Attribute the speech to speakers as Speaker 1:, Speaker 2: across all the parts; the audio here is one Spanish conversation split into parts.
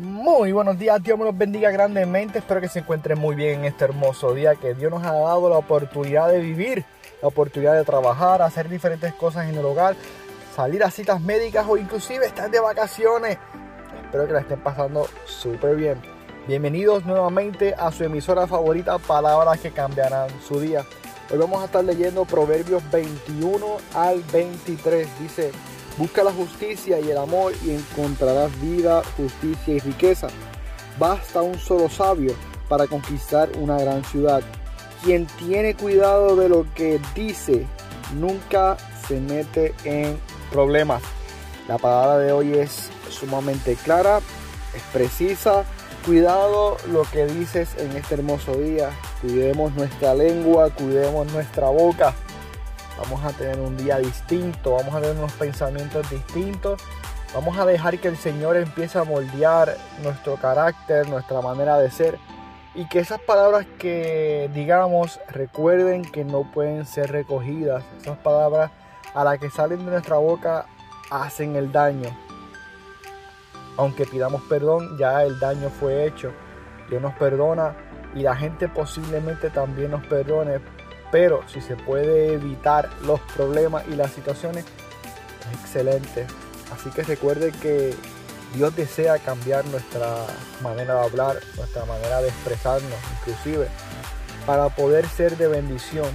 Speaker 1: Muy buenos días, Dios me los bendiga grandemente. Espero que se encuentren muy bien en este hermoso día que Dios nos ha dado la oportunidad de vivir, la oportunidad de trabajar, hacer diferentes cosas en el hogar, salir a citas médicas o inclusive estar de vacaciones. Espero que la estén pasando súper bien. Bienvenidos nuevamente a su emisora favorita, Palabras que cambiarán su día. Hoy vamos a estar leyendo Proverbios 21 al 23. Dice, Busca la justicia y el amor y encontrarás vida, justicia y riqueza. Basta un solo sabio para conquistar una gran ciudad. Quien tiene cuidado de lo que dice nunca se mete en problemas. La palabra de hoy es sumamente clara, es precisa. Cuidado lo que dices en este hermoso día. Cuidemos nuestra lengua, cuidemos nuestra boca vamos a tener un día distinto, vamos a tener unos pensamientos distintos, vamos a dejar que el Señor empiece a moldear nuestro carácter, nuestra manera de ser y que esas palabras que digamos recuerden que no pueden ser recogidas, esas palabras a las que salen de nuestra boca hacen el daño. Aunque pidamos perdón, ya el daño fue hecho. Dios nos perdona y la gente posiblemente también nos perdone, pero si se puede evitar los problemas y las situaciones, es excelente. Así que recuerde que Dios desea cambiar nuestra manera de hablar, nuestra manera de expresarnos, inclusive, para poder ser de bendición.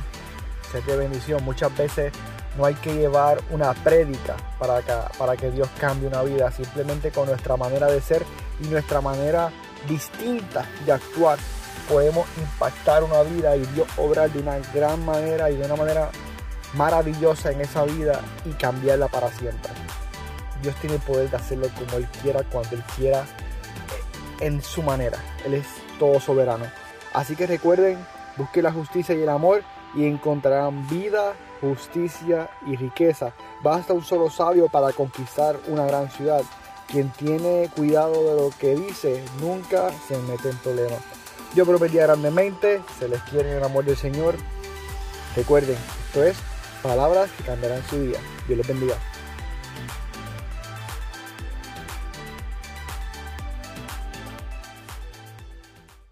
Speaker 1: Ser de bendición. Muchas veces no hay que llevar una prédica para que, para que Dios cambie una vida, simplemente con nuestra manera de ser y nuestra manera distinta de actuar podemos impactar una vida y Dios obrar de una gran manera y de una manera maravillosa en esa vida y cambiarla para siempre. Dios tiene el poder de hacerlo como Él quiera, cuando Él quiera, en su manera. Él es todo soberano. Así que recuerden, busquen la justicia y el amor y encontrarán vida, justicia y riqueza. Basta un solo sabio para conquistar una gran ciudad. Quien tiene cuidado de lo que dice nunca se mete en problemas. Yo prometía grandemente, se les quiere el amor del Señor. Recuerden, esto es palabras que cambiarán su día. Dios les bendiga.